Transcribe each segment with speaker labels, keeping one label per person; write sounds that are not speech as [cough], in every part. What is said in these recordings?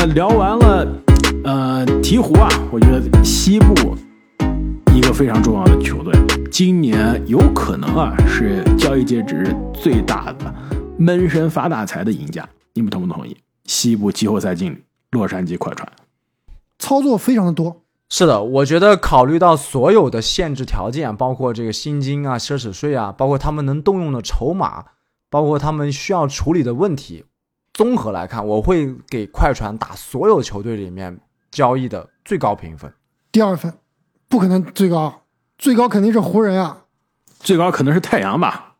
Speaker 1: 那聊完了，呃，鹈鹕啊，我觉得西部一个非常重要的球队，今年有可能啊是交易截止日最大的闷声发大财的赢家，你们同不同意？西部季后赛经理洛杉矶快船，
Speaker 2: 操作非常的多。
Speaker 3: 是的，我觉得考虑到所有的限制条件，包括这个薪金啊、奢侈税啊，包括他们能动用的筹码，包括他们需要处理的问题，综合来看，我会给快船打所有球队里面交易的最高评分。
Speaker 2: 第二分，不可能最高，最高肯定是湖人啊。
Speaker 1: 最高可能是太阳吧。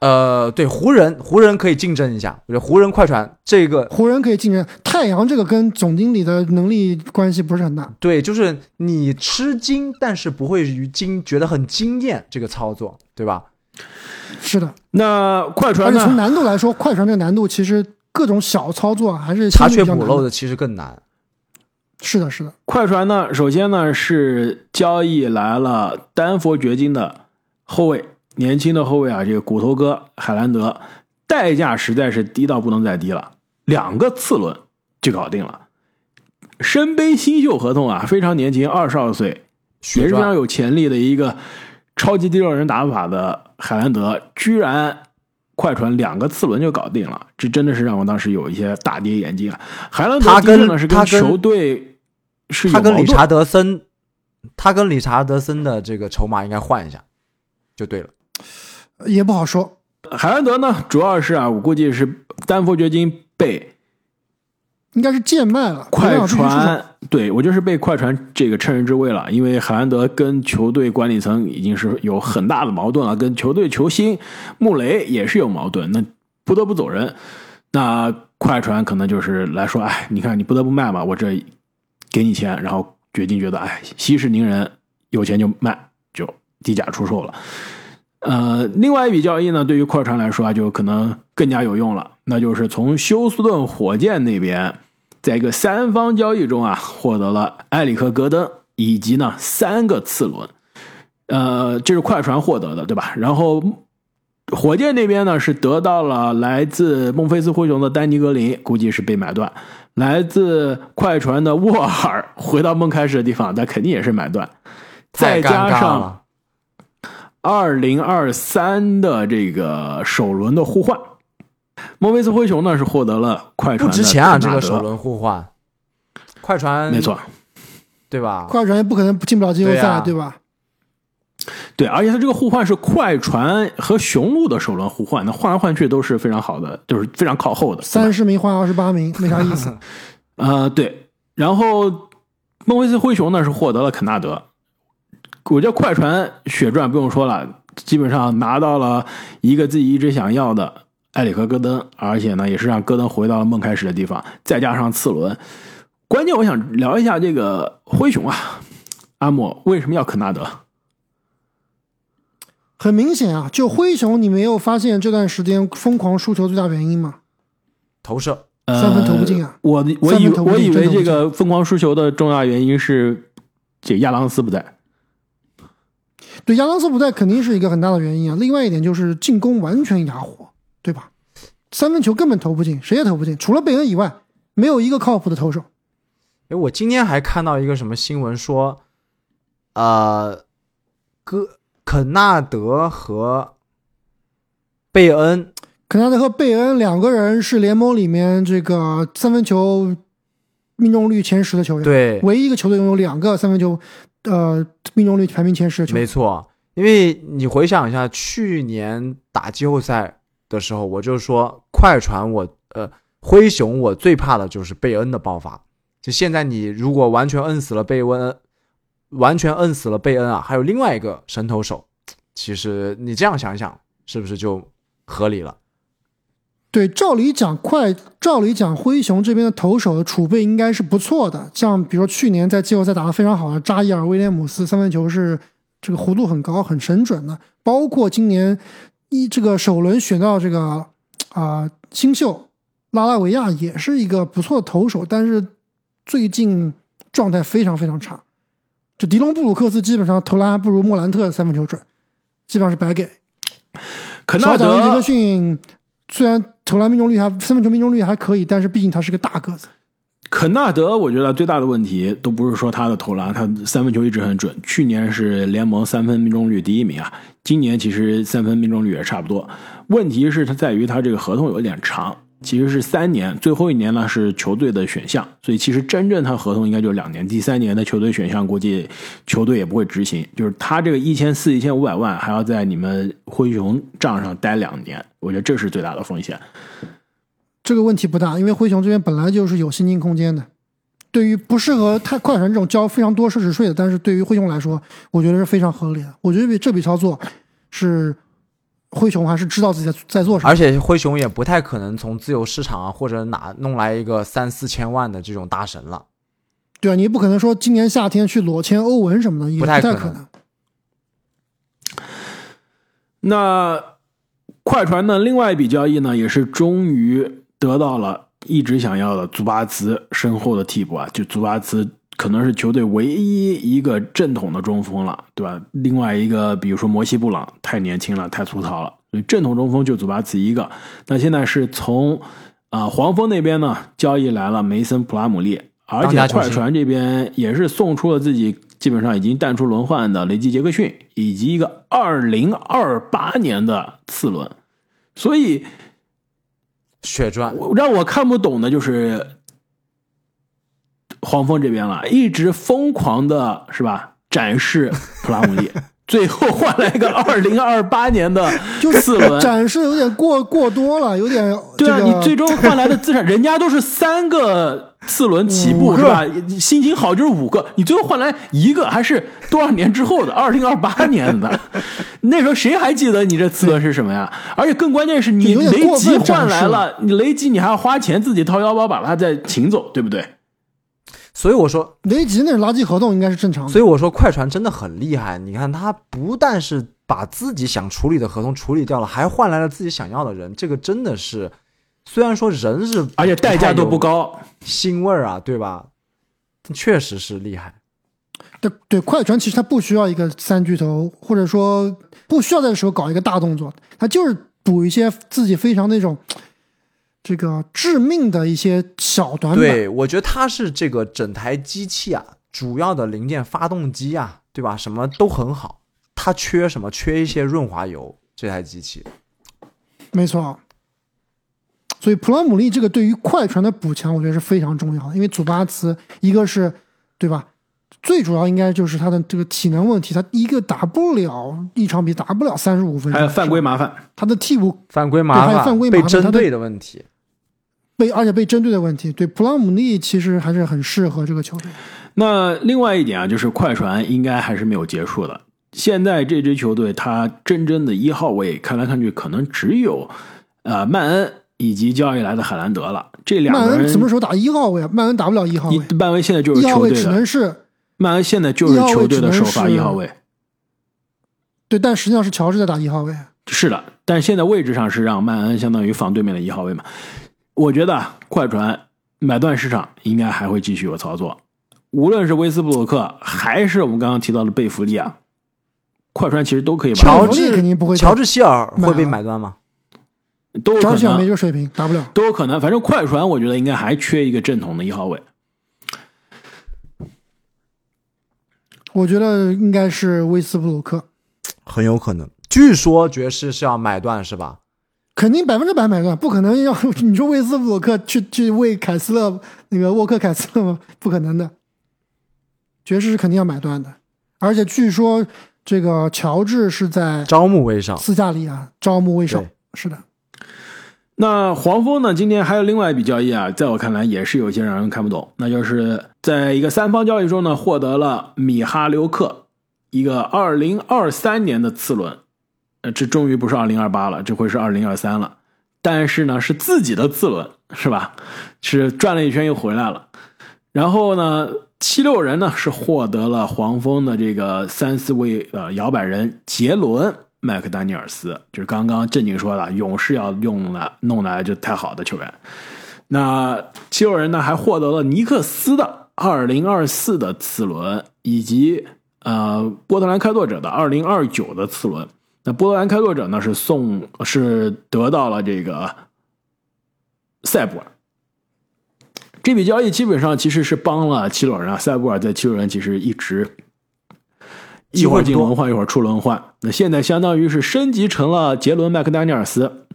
Speaker 3: 呃，对湖人，湖人可以竞争一下。我觉得湖人、快船这个，
Speaker 2: 湖人可以竞争。太阳这个跟总经理的能力关系不是很大。
Speaker 3: 对，就是你吃惊，但是不会于惊觉得很惊艳，这个操作，对吧？
Speaker 2: 是的。
Speaker 1: 那快船
Speaker 2: 呢？从难度来说，快船这个难度其实各种小操作还是
Speaker 3: 查缺补漏的，其实更难。
Speaker 2: 是的，是的。
Speaker 1: 快船呢，首先呢是交易来了丹佛掘金的后卫。年轻的后卫啊，这个骨头哥海兰德，代价实在是低到不能再低了，两个次轮就搞定了。身背新秀合同啊，非常年轻，二十二岁，也是非常有潜力的一个超级第六人打法的海兰德，居然快船两个次轮就搞定了，这真的是让我当时有一些大跌眼镜啊。海兰德
Speaker 3: 他跟
Speaker 1: 呢是跟球队是
Speaker 3: 他跟理查德森，他跟理查德森的这个筹码应该换一下，就对了。
Speaker 2: 也不好说，
Speaker 1: 海兰德呢，主要是啊，我估计是丹佛掘金被，
Speaker 2: 应该是贱卖了。
Speaker 1: 快船对我就是被快船这个趁人之危了，因为海兰德跟球队管理层已经是有很大的矛盾了，跟球队球星穆雷也是有矛盾，那不得不走人。那快船可能就是来说，哎，你看你不得不卖嘛，我这给你钱，然后掘金觉得，哎，息事宁人，有钱就卖，就低价出售了。呃，另外一笔交易呢，对于快船来说啊，就可能更加有用了。那就是从休斯顿火箭那边，在一个三方交易中啊，获得了埃里克·戈登以及呢三个次轮。呃，这是快船获得的，对吧？然后火箭那边呢是得到了来自孟菲斯灰熊的丹尼·格林，估计是被买断；来自快船的沃尔回到孟开始的地方，那肯定也是买断。再加上。二零二三的这个首轮的互换，莫菲斯灰熊呢是获得了快船
Speaker 3: 不值钱啊！这个首轮互换，快船
Speaker 1: 没错，
Speaker 3: 对吧？
Speaker 2: 快船也不可能进不了季后赛，对吧？
Speaker 1: 对，而且他这个互换是快船和雄鹿的首轮互换，那换来换去都是非常好的，就是非常靠后的。
Speaker 2: 三十名换二十八名，没啥意思。[laughs]
Speaker 1: 呃，对。然后孟菲斯灰熊呢是获得了肯纳德。我觉得快船血赚不用说了，基本上拿到了一个自己一直想要的埃里克·戈登，而且呢，也是让戈登回到了梦开始的地方，再加上次轮。关键我想聊一下这个灰熊啊，阿莫为什么要肯纳德？
Speaker 2: 很明显啊，就灰熊，你没有发现这段时间疯狂输球最大原因吗？
Speaker 3: 投射，
Speaker 2: 三分投不进啊！
Speaker 1: 我我以我以为这个疯狂输球的重要原因是这亚当斯不在。
Speaker 2: 对亚当斯不在肯定是一个很大的原因啊。另外一点就是进攻完全哑火，对吧？三分球根本投不进，谁也投不进，除了贝恩以外，没有一个靠谱的投手。
Speaker 3: 哎，我今天还看到一个什么新闻说，呃，哥肯纳德和贝恩，
Speaker 2: 肯纳德和贝恩两个人是联盟里面这个三分球命中率前十的球员，
Speaker 3: 对，
Speaker 2: 唯一一个球队拥有两个三分球。呃，命中率排名前十，
Speaker 3: 没错。因为你回想一下，去年打季后赛的时候，我就说快船，我呃灰熊，我最怕的就是贝恩的爆发。就现在，你如果完全摁死了贝恩，完全摁死了贝恩啊，还有另外一个神投手，其实你这样想想，是不是就合理了？
Speaker 2: 对，照理讲，快，照理讲，灰熊这边的投手的储备应该是不错的。像比如说去年在季后赛打得非常好的扎伊尔·威廉姆斯，三分球是这个弧度很高、很神准的。包括今年一这个首轮选到这个啊新秀拉拉维亚，也是一个不错的投手，但是最近状态非常非常差。就迪隆布鲁克斯基本上投篮还不如莫兰特三分球准，基本上是白给。
Speaker 1: 肯纳德、
Speaker 2: 杰克逊虽然。投篮命中率还三分球命中率还可以，但是毕竟他是个大个子。
Speaker 1: 肯纳德，我觉得最大的问题都不是说他的投篮，他三分球一直很准，去年是联盟三分命中率第一名啊，今年其实三分命中率也差不多。问题是他在于他这个合同有一点长，其实是三年，最后一年呢是球队的选项，所以其实真正他合同应该就是两年，第三年的球队选项估计球队也不会执行，就是他这个一千四、一千五百万还要在你们灰熊账上待两年，我觉得这是最大的风险。
Speaker 2: 这个问题不大，因为灰熊这边本来就是有薪金空间的。对于不适合太快船这种交非常多奢侈税的，但是对于灰熊来说，我觉得是非常合理的。我觉得这笔操作是灰熊还是知道自己在在做什么，
Speaker 3: 而且灰熊也不太可能从自由市场啊或者哪弄来一个三四千万的这种大神了。
Speaker 2: 对啊，你不可能说今年夏天去裸签欧文什么的，也不
Speaker 3: 太
Speaker 2: 可
Speaker 3: 能。
Speaker 1: 那快船的另外一笔交易呢，也是终于。得到了一直想要的祖巴茨身后的替补啊，就祖巴茨可能是球队唯一一个正统的中锋了，对吧？另外一个，比如说摩西布朗太年轻了，太粗糙了，所以正统中锋就祖巴茨一个。那现在是从啊黄蜂那边呢交易来了梅森普拉姆利，而且快船这边也是送出了自己基本上已经淡出轮换的雷吉杰克逊，以及一个二零二八年的次轮，所以。
Speaker 3: 血赚，
Speaker 1: 让我看不懂的就是黄蜂这边了，一直疯狂的是吧？展示 [laughs] 普拉姆利，最后换来一个 [laughs] 二零二八年的四轮，
Speaker 2: 展示有点过过多了，有点
Speaker 1: 对啊，你最终换来的资产，人家都是三个。四轮起步是吧？心情好就是五个，你最后换来一个，还是多少年之后的二零二八年的？[laughs] 那时候谁还记得你这次轮是什么呀？而且更关键是你雷吉换来了，你雷吉你还要花钱自己掏腰包把他再请走，对不对？
Speaker 3: 所以我说
Speaker 2: 雷吉那是垃圾合同，应该是正常的。
Speaker 3: 所以我说快船真的很厉害，你看他不但是把自己想处理的合同处理掉了，还换来了自己想要的人，这个真的是。虽然说人是，
Speaker 1: 而且代价都不高，
Speaker 3: 腥味儿啊，对吧？确实是厉害。
Speaker 2: 对对，快船其实他不需要一个三巨头，或者说不需要在时候搞一个大动作，他就是补一些自己非常那种这个致命的一些小短板。
Speaker 3: 对，我觉得它是这个整台机器啊，主要的零件，发动机啊，对吧？什么都很好，它缺什么？缺一些润滑油。这台机器，
Speaker 2: 没错。所以普拉姆利这个对于快船的补强，我觉得是非常重要的。因为祖巴茨一个是，对吧？最主要应该就是他的这个体能问题，他一个打不了一场比打不了三十五分钟，
Speaker 1: 还有犯规麻烦，
Speaker 2: 他的替补
Speaker 3: 犯规麻
Speaker 2: 烦，犯规
Speaker 3: 被针对的问题，
Speaker 2: 被而且被针对的问题。对普拉姆利其实还是很适合这个球队。
Speaker 1: 那另外一点啊，就是快船应该还是没有结束的。现在这支球队，他真正的一号位看来看去，可能只有呃曼恩。以及交易来的海兰德了，这两个人
Speaker 2: 什么时候打一号位啊？曼恩打不了一号位，
Speaker 1: 曼恩现在就是一号
Speaker 2: 位，只能是
Speaker 1: 曼恩现在就是球队的首发一号位。
Speaker 2: 对，但实际上是乔治在打一号位。
Speaker 1: 是的，但现在位置上是让曼恩相当于防对面的一号位嘛？我觉得快船买断市场应该还会继续有操作，无论是威斯布鲁克还是我们刚刚提到的贝弗利啊，快船其实都可以。
Speaker 3: 乔治
Speaker 2: 肯定不会，
Speaker 3: 乔治希尔会被买断吗？
Speaker 1: 都有可能
Speaker 2: 没这个水平，打不了。
Speaker 1: 都有可能，反正快船我觉得应该还缺一个正统的一号位。
Speaker 2: 我觉得应该是威斯布鲁克，
Speaker 3: 很有可能。据说爵士是要买断是吧？
Speaker 2: 肯定百分之百买断，不可能要 [laughs] 你说威斯布鲁克去去为凯斯勒那个沃克凯斯勒吗？不可能的。爵士是肯定要买断的，而且据说这个乔治是在
Speaker 3: 招募威少，
Speaker 2: 私下里啊，招募威少，是的。
Speaker 1: 那黄蜂呢？今天还有另外一笔交易啊，在我看来也是有些让人看不懂。那就是在一个三方交易中呢，获得了米哈留克一个二零二三年的次轮，呃，这终于不是二零二八了，这回是二零二三了。但是呢，是自己的次轮，是吧？是转了一圈又回来了。然后呢，七六人呢是获得了黄蜂的这个三四位呃摇摆人杰伦。麦克丹尼尔斯就是刚刚正经说的，勇士要用来弄来就太好的球员。那七六人呢，还获得了尼克斯的二零二四的次轮，以及呃波特兰开拓者的二零二九的次轮。那波特兰开拓者呢，是送是得到了这个塞博尔。这笔交易基本上其实是帮了七六人啊，塞布尔在七六人其实一直一会儿进轮换，一会儿出轮换。那现在相当于是升级成了杰伦麦克丹尼尔斯，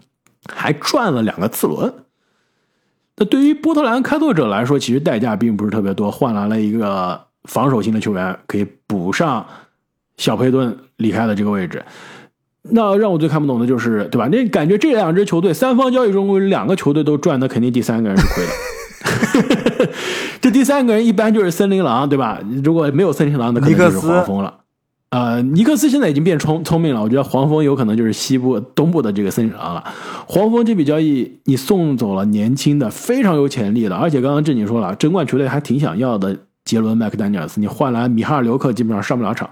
Speaker 1: 还赚了两个次轮。那对于波特兰开拓者来说，其实代价并不是特别多，换来了一个防守型的球员，可以补上小佩顿离开的这个位置。那让我最看不懂的就是，对吧？那感觉这两支球队三方交易中，两个球队都赚，那肯定第三个人是亏的。[laughs] 这第三个人一般就是森林狼，对吧？如果没有森林狼，那肯定就是黄蜂了。呃，尼克斯现在已经变聪聪明了，我觉得黄蜂有可能就是西部、东部的这个森林狼了。黄蜂这笔交易，你送走了年轻的、非常有潜力的，而且刚刚正经说了，争冠球队还挺想要的杰伦麦克丹尼尔斯，你换来米哈尔刘克，基本上上不了场，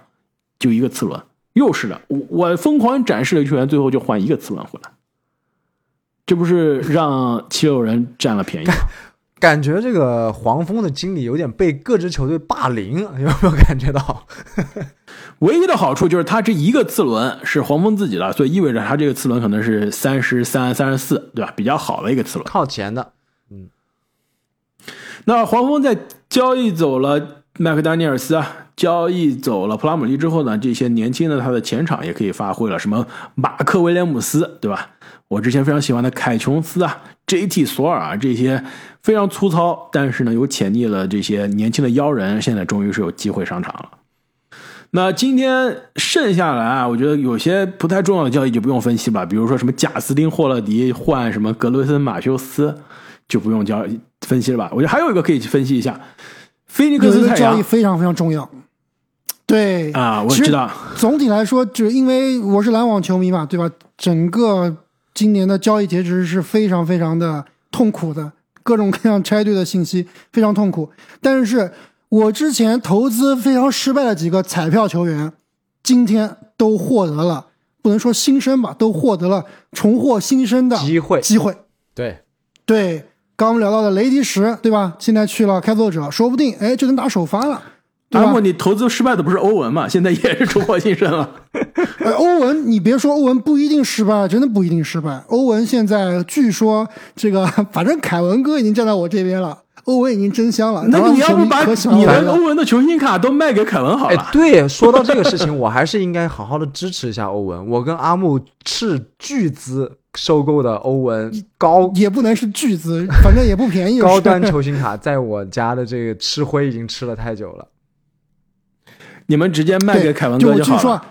Speaker 1: 就一个次轮。又是的，我我疯狂展示的球员，最后就换一个次轮回来，这不是让七六人占了便宜吗？[laughs]
Speaker 3: 感觉这个黄蜂的经理有点被各支球队霸凌，[laughs] 有没有感觉到？
Speaker 1: 唯一的好处就是他这一个次轮是黄蜂自己的，所以意味着他这个次轮可能是三十三、三十四，对吧？比较好的一个次轮，
Speaker 3: 靠前的。
Speaker 1: 嗯，那黄蜂在交易走了麦克丹尼尔斯啊。交易走了普拉姆利之后呢，这些年轻的他的前场也可以发挥了，什么马克威廉姆斯，对吧？我之前非常喜欢的凯琼斯啊，J.T. 索尔啊，这些非常粗糙但是呢有潜力的这些年轻的妖人，现在终于是有机会上场了。那今天剩下来啊，我觉得有些不太重要的交易就不用分析吧，比如说什么贾斯汀霍勒迪换什么格雷森马修斯，就不用交分析了吧？我觉得还有一个可以去分析一下，菲尼克斯太
Speaker 2: 阳非常非常重要。对
Speaker 1: 啊，我知道。
Speaker 2: 总体来说，就是因为我是篮网球迷嘛，对吧？整个今年的交易截止是非常非常的痛苦的，各种各样拆队的信息非常痛苦。但是我之前投资非常失败的几个彩票球员，今天都获得了不能说新生吧，都获得了重获新生的
Speaker 3: 机会。
Speaker 2: 机会，
Speaker 3: 对
Speaker 2: 对，刚我们聊到的雷迪什，对吧？现在去了开拓者，说不定哎就能打首发了。
Speaker 1: 阿莫，你投资失败的不是欧文嘛？现在也是重获新生了。[laughs]
Speaker 2: 欧文，你别说欧文不一定失败，真的不一定失败。欧文现在据说这个，[laughs] 反正凯文哥已经站在我这边了，欧文已经真香了。
Speaker 1: 那你要不把你的欧文的球星卡都卖给凯文好了？
Speaker 3: 对，说到这个事情，我还是应该好好的支持一下欧文。我跟阿木斥巨资收购的欧文高，
Speaker 2: 也不能是巨资，反正也不便宜。
Speaker 3: 高端 [laughs] 球星卡在我家的这个吃灰已经吃了太久了。
Speaker 1: 你们直接卖给凯文哥
Speaker 2: 就好了。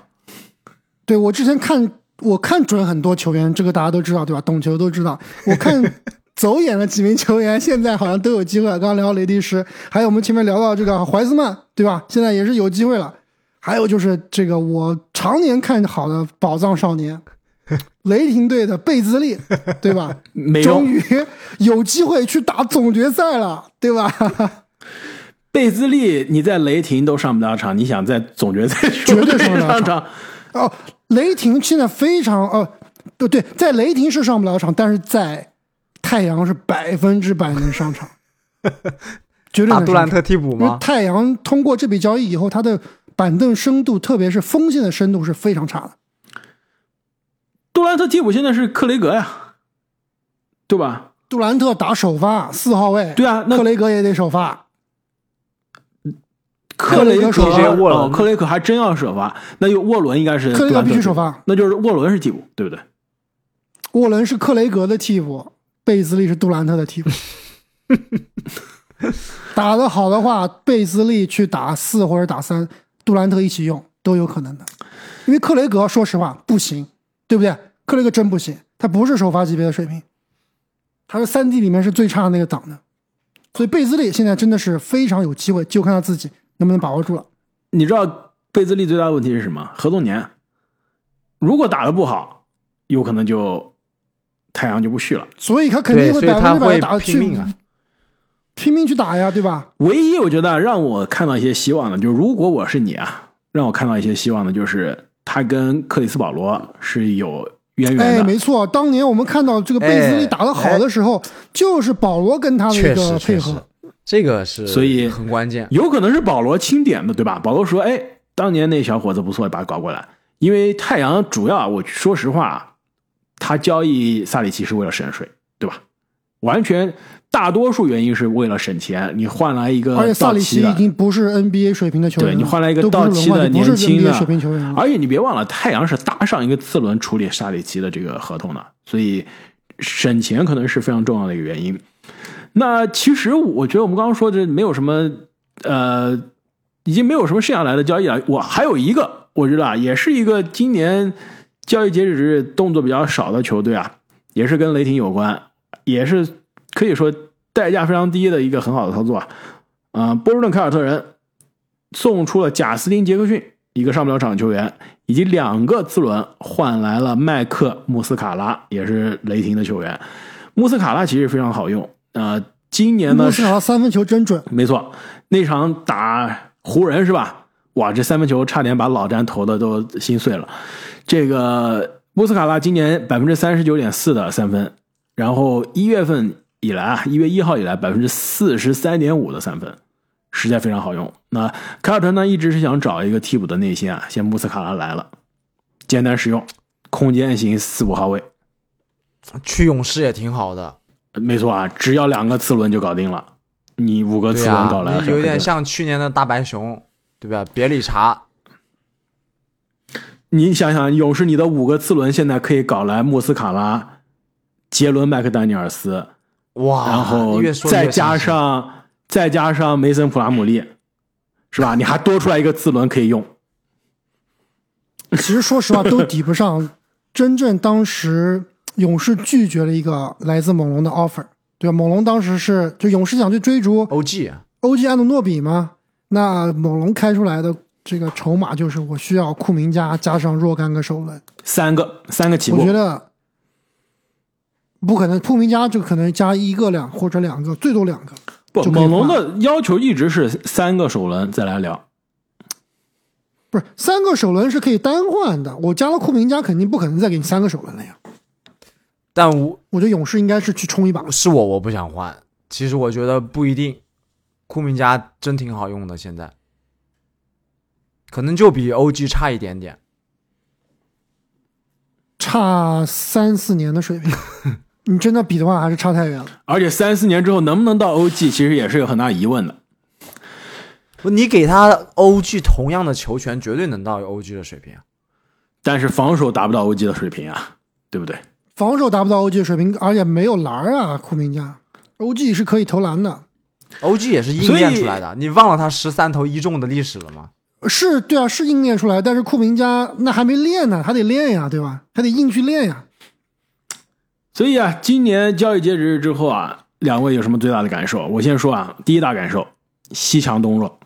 Speaker 2: 对我之前看，我看准很多球员，这个大家都知道，对吧？懂球都知道。我看 [laughs] 走眼了几名球员，现在好像都有机会。刚刚聊雷迪什，还有我们前面聊到这个怀斯曼，对吧？现在也是有机会了。还有就是这个我常年看好的宝藏少年，雷霆队的贝兹利，对吧？[laughs] 终于有机会去打总决赛了，对吧？[laughs]
Speaker 1: 贝兹利，你在雷霆都上不了场，你想在总决赛
Speaker 2: 绝对上
Speaker 1: 不
Speaker 2: 了
Speaker 1: 场。
Speaker 2: 哦，雷霆现在非常哦，不对，在雷霆是上不了场，但是在太阳是百分之百能上场，绝对
Speaker 3: 打 [laughs] 杜兰特替补吗？
Speaker 2: 太阳通过这笔交易以后，他的板凳深度，特别是锋线的深度是非常差的。
Speaker 1: 杜兰特替补现在是克雷格呀，对吧？
Speaker 2: 杜兰特打首发四号位，
Speaker 1: 对啊，那
Speaker 2: 克雷格也得首发。
Speaker 1: 克雷
Speaker 2: 格首发，
Speaker 1: 哦，克雷格还真要首发，那就沃伦应该是
Speaker 2: 克雷格必须首发，
Speaker 1: 那就是沃伦是替补，对不对？
Speaker 2: 沃伦是克雷格的替补，贝兹利是杜兰特的替补。打得好的话，贝兹利去打四或者打三，杜兰特一起用都有可能的。因为克雷格说实话不行，对不对？克雷格真不行，他不是首发级别的水平，他是三 D 里面是最差的那个档的。所以贝兹利现在真的是非常有机会，就看他自己。能不能把握住了？
Speaker 1: 你知道贝兹利最大的问题是什么？合同年，如果打的不好，有可能就太阳就不续了。
Speaker 2: 所以他肯定会百分之百打
Speaker 3: 拼命啊，
Speaker 2: 拼命去打呀，对吧？
Speaker 1: 唯一我觉得让我看到一些希望的，就是如果我是你啊，让我看到一些希望的，就是他跟克里斯保罗是有渊源的。
Speaker 2: 哎，没错，当年我们看到这个贝兹利打的好的时候，就是保罗跟他的一个配合。
Speaker 3: 这个是，
Speaker 1: 所以
Speaker 3: 很关键，
Speaker 1: 有可能是保罗钦点的，对吧？保罗说：“哎，当年那小伙子不错，把他搞过来。”因为太阳主要，我说实话，他交易萨里奇是为了省税，对吧？完全大多数原因是为了省钱，你换来一个
Speaker 2: 而且萨里奇已
Speaker 1: 到期的，
Speaker 2: 经不是 NBA 水平的球员，
Speaker 1: 对你换来一个到期的年轻的
Speaker 2: 水平球员。
Speaker 1: 而且你别忘了，太阳是搭上一个次轮处理萨里奇的这个合同的，所以省钱可能是非常重要的一个原因。那其实我觉得我们刚刚说这没有什么呃，已经没有什么剩下来的交易了。我还有一个，我觉得，也是一个今年交易截止日动作比较少的球队啊，也是跟雷霆有关，也是可以说代价非常低的一个很好的操作啊。啊、波士顿凯尔特人送出了贾斯汀·杰克逊一个上不了场的球员，以及两个次轮换来了麦克穆斯卡拉，也是雷霆的球员。穆斯卡拉其实非常好用，呃，今年呢
Speaker 2: 穆斯卡拉三分球真准，
Speaker 1: 没错，那场打湖人是吧？哇，这三分球差点把老詹投的都心碎了。这个穆斯卡拉今年百分之三十九点四的三分，然后一月份以来啊，一月一号以来百分之四十三点五的三分，实在非常好用。那凯尔特人呢，一直是想找一个替补的内线啊，现在穆斯卡拉来了，简单实用，空间型四五号位，
Speaker 3: 去勇士也挺好的，
Speaker 1: 没错啊，只要两个次轮就搞定了。你五个次轮搞来，
Speaker 3: 啊，有点像去年的大白熊，对吧？别理查，
Speaker 1: 你想想，勇士你的五个次轮现在可以搞来穆斯卡拉、杰伦麦克丹尼尔斯，
Speaker 3: 哇，
Speaker 1: 然后再加上再加上梅森普拉姆利，是吧？你还多出来一个次轮可以用。
Speaker 2: 其实说实话都 [laughs] 抵不上真正当时勇士拒绝了一个来自猛龙的 offer，对吧？猛龙当时是就勇士想去追逐
Speaker 3: OG
Speaker 2: 欧 G 安东诺比嘛，那猛龙开出来的这个筹码就是我需要库明加加上若干个首轮，
Speaker 1: 三个三个起步
Speaker 2: 我觉，得不可能，库明加就可能加一个两或者两个，最多两个。
Speaker 1: 不，
Speaker 2: 就
Speaker 1: 猛龙的要求一直是三个首轮再来聊。
Speaker 2: 不是三个首轮是可以单换的，我加了库明加，肯定不可能再给你三个首轮了呀。
Speaker 3: 但我
Speaker 2: 我觉得勇士应该是去冲一把，
Speaker 3: 是我我不想换，其实我觉得不一定，库明加真挺好用的，现在可能就比 OG 差一点点。
Speaker 2: 差三四年的水平。[laughs] 你真的比的话，还是差太远了。
Speaker 1: 而且三四年之后能不能到 OG，其实也是有很大疑问的。
Speaker 3: 不，你给他 OG 同样的球权，绝对能到 OG 的水平。
Speaker 1: 但是防守达不到 OG 的水平啊，对不对？
Speaker 2: 防守达不到 OG 的水平，而且没有篮儿啊，库明加。OG 是可以投篮的
Speaker 3: ，OG 也是硬练出来的，你忘了他十三投一中的历史了吗？
Speaker 2: 是对啊，是硬练出来，但是库明加那还没练呢，还得练呀，对吧？还得硬去练呀。
Speaker 1: 所以啊，今年交易截止日之后啊，两位有什么最大的感受？我先说啊，第一大感受，西强东弱，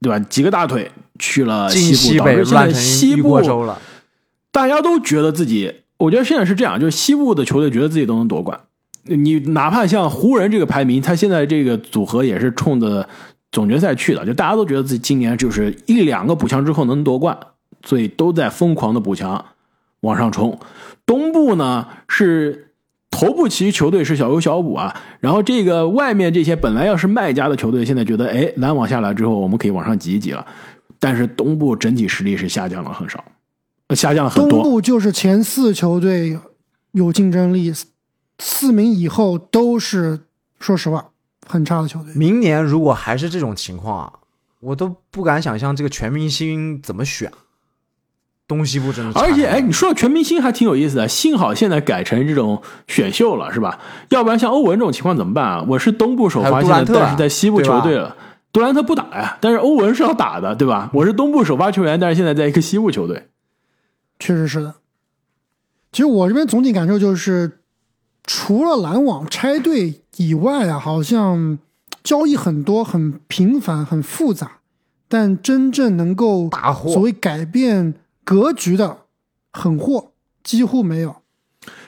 Speaker 1: 对吧？几个大腿去了西部，导
Speaker 3: 西北
Speaker 1: 致现在
Speaker 3: 乱成一
Speaker 1: 西部
Speaker 3: 锅粥了。
Speaker 1: 大家都觉得自己，我觉得现在是这样，就是西部的球队觉得自己都能夺冠。你哪怕像湖人这个排名，他现在这个组合也是冲着总决赛去的，就大家都觉得自己今年就是一两个补强之后能夺冠，所以都在疯狂的补强往上冲。东部呢是头部其实球队是小有小补啊，然后这个外面这些本来要是卖家的球队，现在觉得哎篮网下来之后我们可以往上挤一挤了，但是东部整体实力是下降了很少，下降了很多。
Speaker 2: 东部就是前四球队有竞争力，四名以后都是说实话很差的球队。
Speaker 3: 明年如果还是这种情况啊，我都不敢想象这个全明星怎么选。东西部真的
Speaker 1: 而且，哎，你说到全明星还挺有意思的，幸好现在改成这种选秀了，是吧？要不然像欧文这种情况怎么办啊？我是东部首发，现在但是在西部球队了。杜兰特不打呀，但是欧文是要打的，对吧？我是东部首发球员，但是现在在一个西部球队。
Speaker 2: 确实是的。其实我这边总体感受就是，除了篮网拆队以外啊，好像交易很多、很频繁、很复杂，但真正能够所谓改变格局的狠货几乎没有。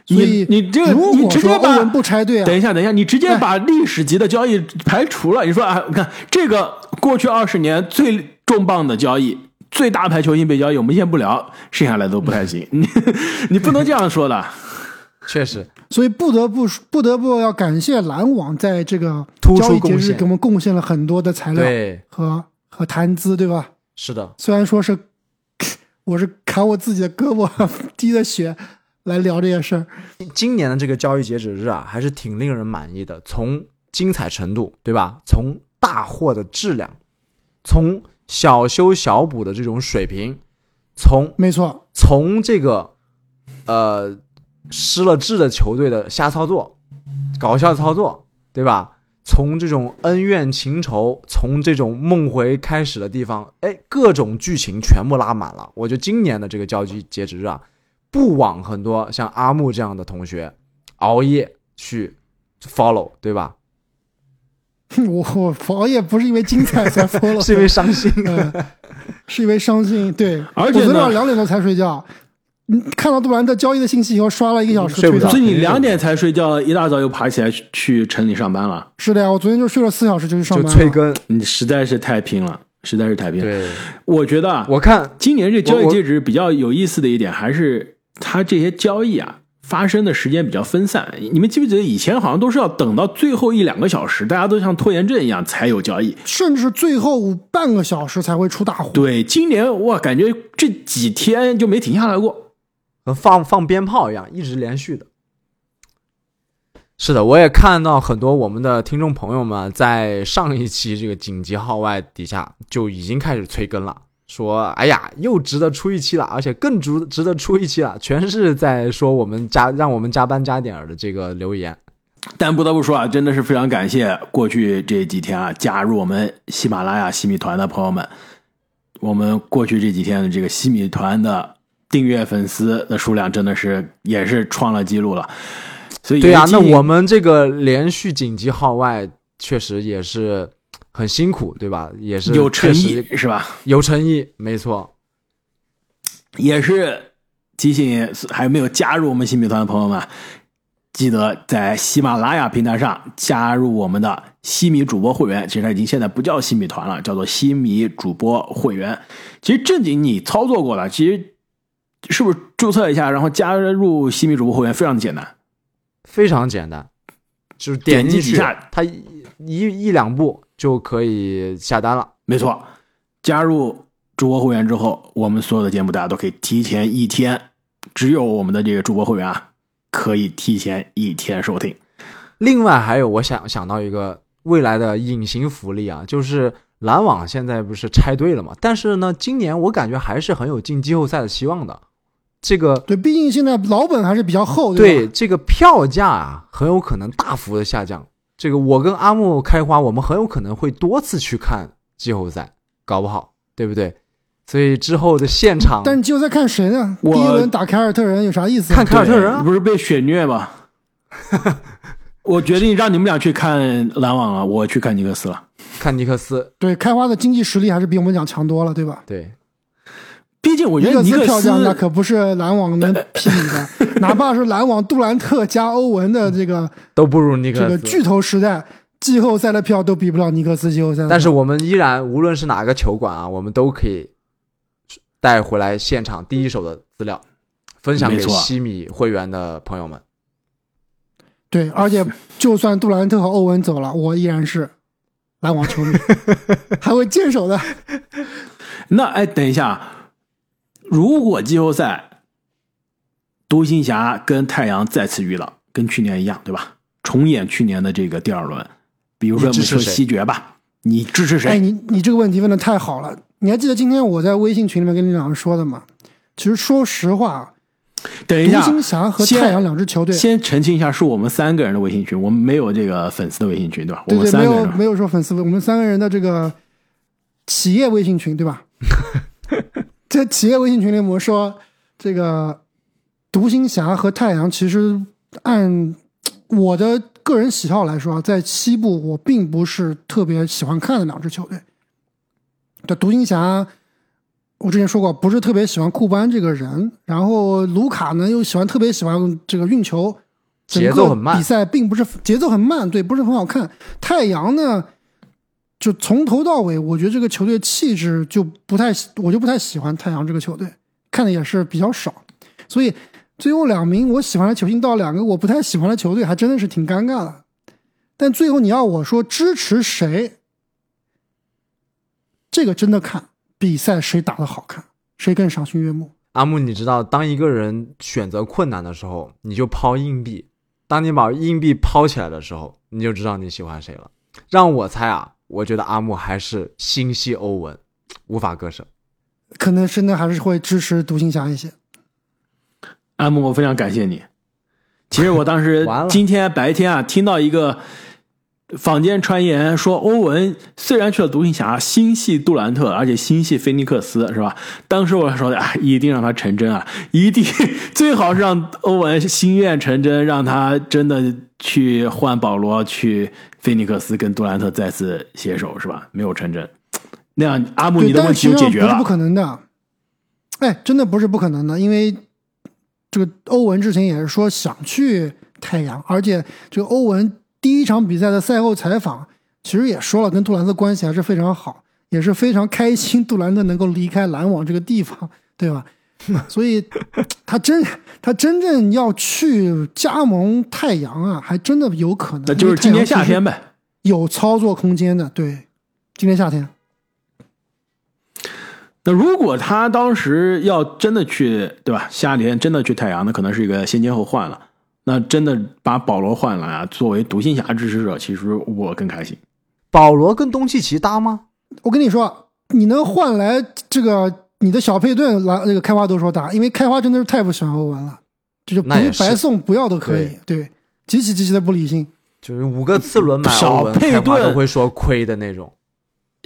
Speaker 2: 所以
Speaker 1: 你你这个
Speaker 2: 如
Speaker 1: 你直接把
Speaker 2: 文不拆队啊，
Speaker 1: 等一下，等一下，你直接
Speaker 2: 哎
Speaker 1: 把历史级的交易排除了。你说啊，你看这个过去二十年最重磅的交易，最大牌球星被交易，我们先不聊，剩下来都不太行。[laughs] 你你不能这样说的。
Speaker 3: 确实
Speaker 2: 所以不得不不得不要感谢篮网在这个
Speaker 3: 突出
Speaker 2: 交易节
Speaker 3: 贡献
Speaker 2: 日给我们贡献了很多的材料
Speaker 3: 对，
Speaker 2: 和和谈资，对吧？
Speaker 3: 是的，
Speaker 2: 虽然说是 [coughs] 我是砍我自己的胳膊 [laughs] 滴的血来聊这件事儿。
Speaker 3: 今年的这个交易截止日啊，还是挺令人满意的。从精彩程度，对吧？从大货的质量，从小修小补的这种水平，从
Speaker 2: 没错，
Speaker 3: 从这个呃失了智的球队的瞎操作、搞笑操作，对吧？从这种恩怨情仇，从这种梦回开始的地方，哎，各种剧情全部拉满了。我觉得今年的这个交易截止日啊，不枉很多像阿木这样的同学熬夜去 follow，对吧？[laughs]
Speaker 2: 我我熬夜不是因为精彩才 [laughs] follow，
Speaker 3: 是因为伤心。
Speaker 2: 嗯，是因为伤心。对，
Speaker 1: 而且
Speaker 2: 我昨天晚上两点多才睡觉。你，看到杜兰特交易的信息以后，刷了一个小时
Speaker 3: 睡不着
Speaker 1: 所以。你两点才睡觉，一大早又爬起来去去城里上班了，
Speaker 2: 是的呀，我昨天就睡了四小时就去上班了。
Speaker 3: 催更，
Speaker 1: 你实在是太拼了，实在是太拼了。
Speaker 3: 对
Speaker 1: 我觉得啊，
Speaker 3: 我看
Speaker 1: 今年这交易截止比较有意思的一点，还是他这些交易啊发生的时间比较分散。你们记不记得以前好像都是要等到最后一两个小时，大家都像拖延症一样才有交易。
Speaker 2: 甚至最后半个小时才会出大货。
Speaker 1: 对，今年我感觉这几天就没停下来过。
Speaker 3: 和放放鞭炮一样，一直连续的。是的，我也看到很多我们的听众朋友们在上一期这个紧急号外底下就已经开始催更了，说：“哎呀，又值得出一期了，而且更值值得出一期了。”全是在说我们加让我们加班加点儿的这个留言。
Speaker 1: 但不得不说啊，真的是非常感谢过去这几天啊加入我们喜马拉雅西米团的朋友们。我们过去这几天的这个西米团的订阅粉丝的数量真的是也是创了记录了。所以
Speaker 3: 对呀、那我们这个连续紧急号外确实也是很辛苦，对吧？也是
Speaker 1: 有诚意是吧？
Speaker 3: 有诚意，没错。
Speaker 1: 也是提醒还没有加入我们新米团的朋友们，记得在喜马拉雅平台上加入我们的西米主播会员。其实它已经现在不叫西米团了，叫做西米主播会员。其实正经你操作过了，其实是不是注册一下，然后加入西米主播会员非常简单。
Speaker 3: 非常简单，就是点进去
Speaker 1: 点击几下，
Speaker 3: 它一一一两步就可以下单了。
Speaker 1: 没错，加入主播会员之后，我们所有的节目大家都可以提前一天，只有我们的这个主播会员啊，可以提前一天收听。
Speaker 3: 另外还有，我想想到一个未来的隐形福利啊，就是篮网现在不是拆队了嘛？但是呢，今年我感觉还是很有进季后赛的希望的。这个
Speaker 2: 对，毕竟现在老本还是比较厚，对？
Speaker 3: 对这个票价啊，很有可能大幅的下降。这个我跟阿木开花，我们很有可能会多次去看季后赛，搞不好，对不对？所以之后的现场，
Speaker 2: 但是季后赛看谁呢？第一轮打凯尔特人有啥意思啊？
Speaker 3: 看凯尔特人啊
Speaker 1: 不是被血虐吗？[laughs] 我决定让你们俩去看篮网了，我去看尼克斯了。
Speaker 3: 看尼克斯，
Speaker 2: 对，开花的经济实力还是比我们俩强多了，对吧？
Speaker 3: 对，
Speaker 1: 毕竟我觉得尼克斯
Speaker 2: 斯票价那可不是篮网能媲美的，[laughs] 哪怕是篮网杜兰特加欧文的这个
Speaker 3: 都不如尼克斯。
Speaker 2: 这个巨头时代，季后赛的票都比不了尼克斯季后赛。
Speaker 3: 但是我们依然，无论是哪个球馆啊，我们都可以带回来现场第一手的资料，分享给西米会员的朋友们。
Speaker 2: 对，而且就算杜兰特和欧文走了，我依然是篮网球迷，[laughs] 还会坚守的。[laughs]
Speaker 1: 那哎，等一下，如果季后赛独行侠跟太阳再次遇到，跟去年一样，对吧？重演去年的这个第二轮，比如说我们说西决吧，你支持谁
Speaker 2: 哎，
Speaker 1: 谁？
Speaker 2: 你你这个问题问的太好了。你还记得今天我在微信群里面跟你两个说的吗？其实说实话，独
Speaker 1: 等一下，独
Speaker 2: 行侠和太阳两支球队，
Speaker 1: 先澄清一下，是我们三个人的微信群，我们没有这个粉丝的微信群，对吧？我们
Speaker 2: 对对，没
Speaker 1: 三个人
Speaker 2: 有没有说粉丝，我们三个人的这个企业微信群，对吧？在企业微信群里，我们说这个独行侠和太阳，其实按我的个人喜好来说啊，在西部我并不是特别喜欢看的两支球队。这独行侠，我之前说过，不是特别喜欢库班这个人，然后卢卡呢又喜欢特别喜欢这个运球，
Speaker 3: 节奏很慢
Speaker 2: 比赛并不是节奏很慢，对，不是很好看。太阳呢，就从头到尾，我觉得这个球队气质就不太，我就不太喜欢太阳这个球队，看的也是比较少，所以最后两名我喜欢的球星到两个我不太喜欢的球队，还真的是挺尴尬的。但最后你要我说支持谁，这个真的看比赛谁打的好看，谁更赏心悦目。
Speaker 3: 阿木，你知道，当一个人选择困难的时候，你就抛硬币；当你把硬币抛起来的时候，你就知道你喜欢谁了。让我猜啊，我觉得阿木还是心系欧文，无法割舍。
Speaker 2: 可能真的还是会支持独行侠一些。
Speaker 1: 阿木，我非常感谢你。其实我当时今天白天啊，听到一个坊间传言说，欧文虽然去了独行侠，心系杜兰特，而且心系菲尼克斯，是吧？当时我说的，啊，[laughs] 一定让他成真啊，一定 [laughs] 最好是让欧文心愿成真，让他真的去换保罗，去菲尼克斯跟杜兰特再次携手，是吧？没有成真，那样阿
Speaker 2: 姆
Speaker 1: 尼，的问题就解决了
Speaker 2: 不是不。可能的。哎，真的不是不可能的，因为这个欧文之前也是说想去太阳，而且这个欧文第一场比赛的赛后采访，其实也说了跟杜兰特关系还是非常好，也是非常开心杜兰特能够离开篮网这个地方，[laughs] 对吧？所以他真他真正要去加盟太阳啊，还真的有可能。
Speaker 1: 那就是今年夏天
Speaker 2: 呗，有操作空间的。对，今年夏天。
Speaker 1: 那如果他当时要真的去，对吧？夏天真的去太阳，那可能是一个先兼后换了。那真的把保罗换来啊，作为独行侠支持者，其实我更开心。
Speaker 3: 保罗跟东契奇搭吗？
Speaker 2: 我跟你说，你能换来这个你的小佩顿来，那个开花都说搭，因为开花真的是太不喜欢欧文了，这就
Speaker 3: 是
Speaker 2: 白送不要都可以，对，极其极其的不理性。
Speaker 3: 就是五个次轮买
Speaker 1: 小佩顿
Speaker 3: 都会说亏的那种。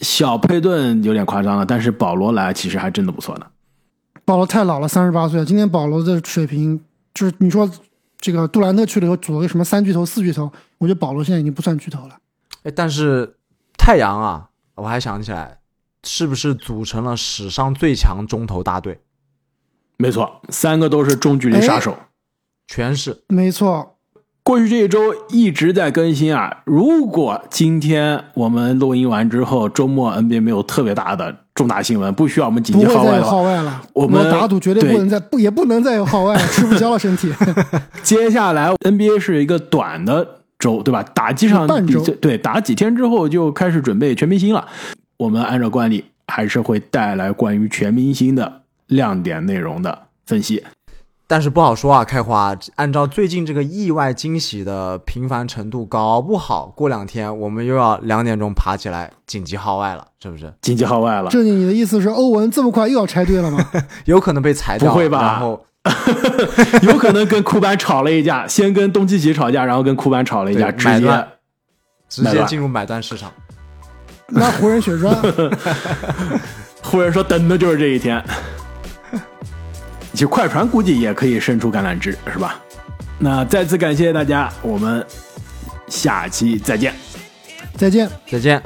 Speaker 1: 小佩顿有点夸张了，但是保罗来其实还真的不错呢。
Speaker 2: 保罗太老了，三十八岁了，今天保罗的水平就是你说这个杜兰特去了以后组了个什么三巨头、四巨头，我觉得保罗现在已经不算巨头了。
Speaker 3: 哎，但是太阳啊，我还想起来，是不是组成了史上最强中投大队？
Speaker 1: 没错，三个都是中距离杀手。
Speaker 3: 全是
Speaker 2: 没错，
Speaker 1: 过去这一周一直在更新啊。如果今天我们录音完之后，周末 NBA 没有特别大的重大新闻，不需要我们紧急号外的话，
Speaker 2: 号外了。
Speaker 1: 我们
Speaker 2: 打赌绝对
Speaker 1: 对
Speaker 2: 不能再不也不能再有号外了，吃不消了身体。[laughs] [laughs]
Speaker 1: 接下来 NBA 是一个短的周，对吧？打几场比赛，对，打几天之后就开始准备全明星了。我们按照惯例，还是会带来关于全明星的亮点内容的分析。
Speaker 3: 但是不好说啊，开花。按照最近这个意外惊喜的频繁程度，搞不好过两天我们又要两点钟爬起来紧急号外了，是不是？
Speaker 1: 紧急号外了，
Speaker 2: 正经你的意思是欧文这么快又要拆队了吗？[laughs]
Speaker 3: 有可能被裁掉，
Speaker 1: 不会吧
Speaker 3: 然后 [laughs]
Speaker 1: 有可能跟库班吵了一架，先跟东契奇吵架，然后跟库班吵了一架，直接
Speaker 3: 对买断直接进入买断市场。
Speaker 2: 那湖人血栓，[laughs]
Speaker 1: 湖人说等的就是这一天。其实快船估计也可以伸出橄榄枝，是吧？那再次感谢大家，我们下期再见。
Speaker 2: 再见。
Speaker 3: 再见。